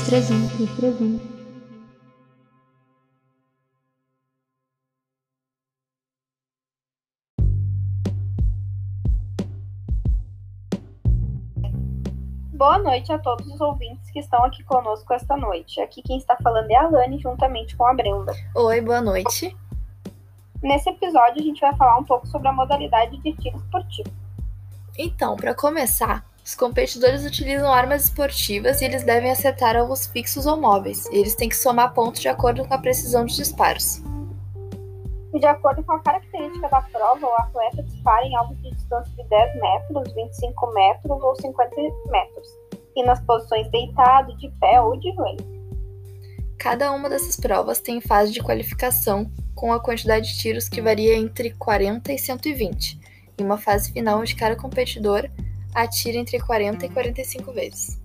presunto, presunto. Boa noite a todos os ouvintes que estão aqui conosco esta noite. Aqui quem está falando é a Lani, juntamente com a Brenda. Oi, boa noite. Nesse episódio, a gente vai falar um pouco sobre a modalidade de tiro esportivo. Então, para começar, os competidores utilizam armas esportivas e eles devem acertar alvos fixos ou móveis. E eles têm que somar pontos de acordo com a precisão dos disparos. E de acordo com a característica da prova, o atleta dispara em alvos de distância de 10 metros, 25 metros ou 50 metros, e nas posições deitado, de pé ou de joelho. Cada uma dessas provas tem fase de qualificação, com a quantidade de tiros que varia entre 40 e 120, e uma fase final onde cada competidor atira entre 40 e 45 vezes.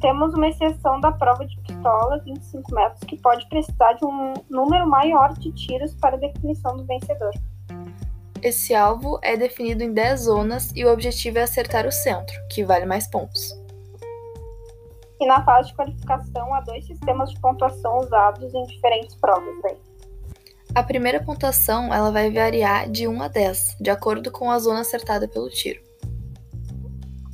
Temos uma exceção da prova de pistola, 25 metros, que pode precisar de um número maior de tiros para a definição do vencedor. Esse alvo é definido em 10 zonas e o objetivo é acertar o centro, que vale mais pontos. E na fase de qualificação, há dois sistemas de pontuação usados em diferentes provas. Daí. A primeira pontuação ela vai variar de 1 a 10, de acordo com a zona acertada pelo tiro.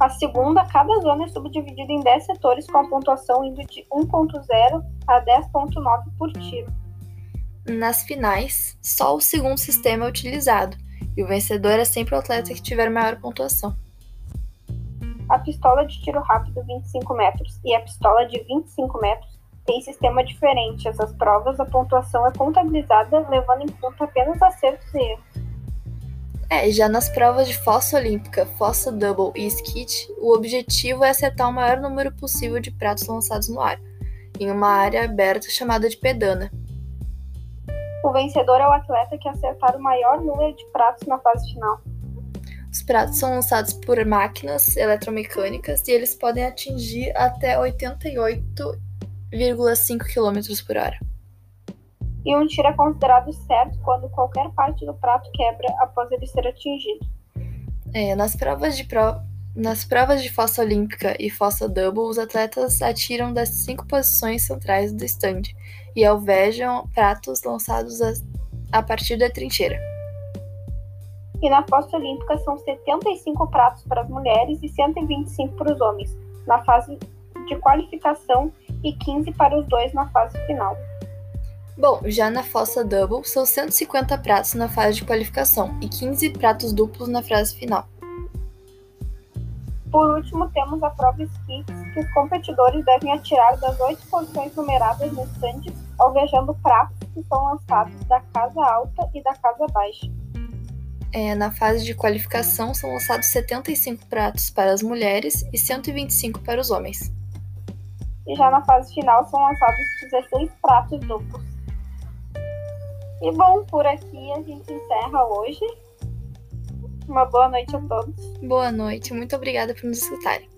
A segunda, cada zona é subdividida em 10 setores com a pontuação indo de 1.0 a 10.9 por tiro. Nas finais, só o segundo sistema é utilizado, e o vencedor é sempre o atleta que tiver maior pontuação. A pistola de tiro rápido 25 metros e a pistola de 25 metros têm sistema diferente. Essas provas, a pontuação é contabilizada levando em conta apenas acertos e erros. É, já nas provas de fossa olímpica, fossa double e skit, o objetivo é acertar o maior número possível de pratos lançados no ar, em uma área aberta chamada de pedana. O vencedor é o atleta que acertar o maior número de pratos na fase final. Os pratos são lançados por máquinas eletromecânicas e eles podem atingir até 88,5 km por hora e um tiro é considerado certo quando qualquer parte do prato quebra após ele ser atingido. É, nas provas de pro... nas provas de fossa olímpica e fossa double, os atletas atiram das cinco posições centrais do stand e alvejam pratos lançados a, a partir da trincheira. E na fossa olímpica são 75 pratos para as mulheres e 125 para os homens, na fase de qualificação, e 15 para os dois na fase final. Bom, já na fossa double, são 150 pratos na fase de qualificação e 15 pratos duplos na fase final. Por último, temos a prova skits, que os competidores devem atirar das oito posições numeradas no stand, alvejando pratos que são lançados da casa alta e da casa baixa. É, na fase de qualificação, são lançados 75 pratos para as mulheres e 125 para os homens. E já na fase final, são lançados 16 pratos duplos. E bom, por aqui a gente encerra hoje. Uma boa noite a todos. Boa noite, muito obrigada por nos escutarem.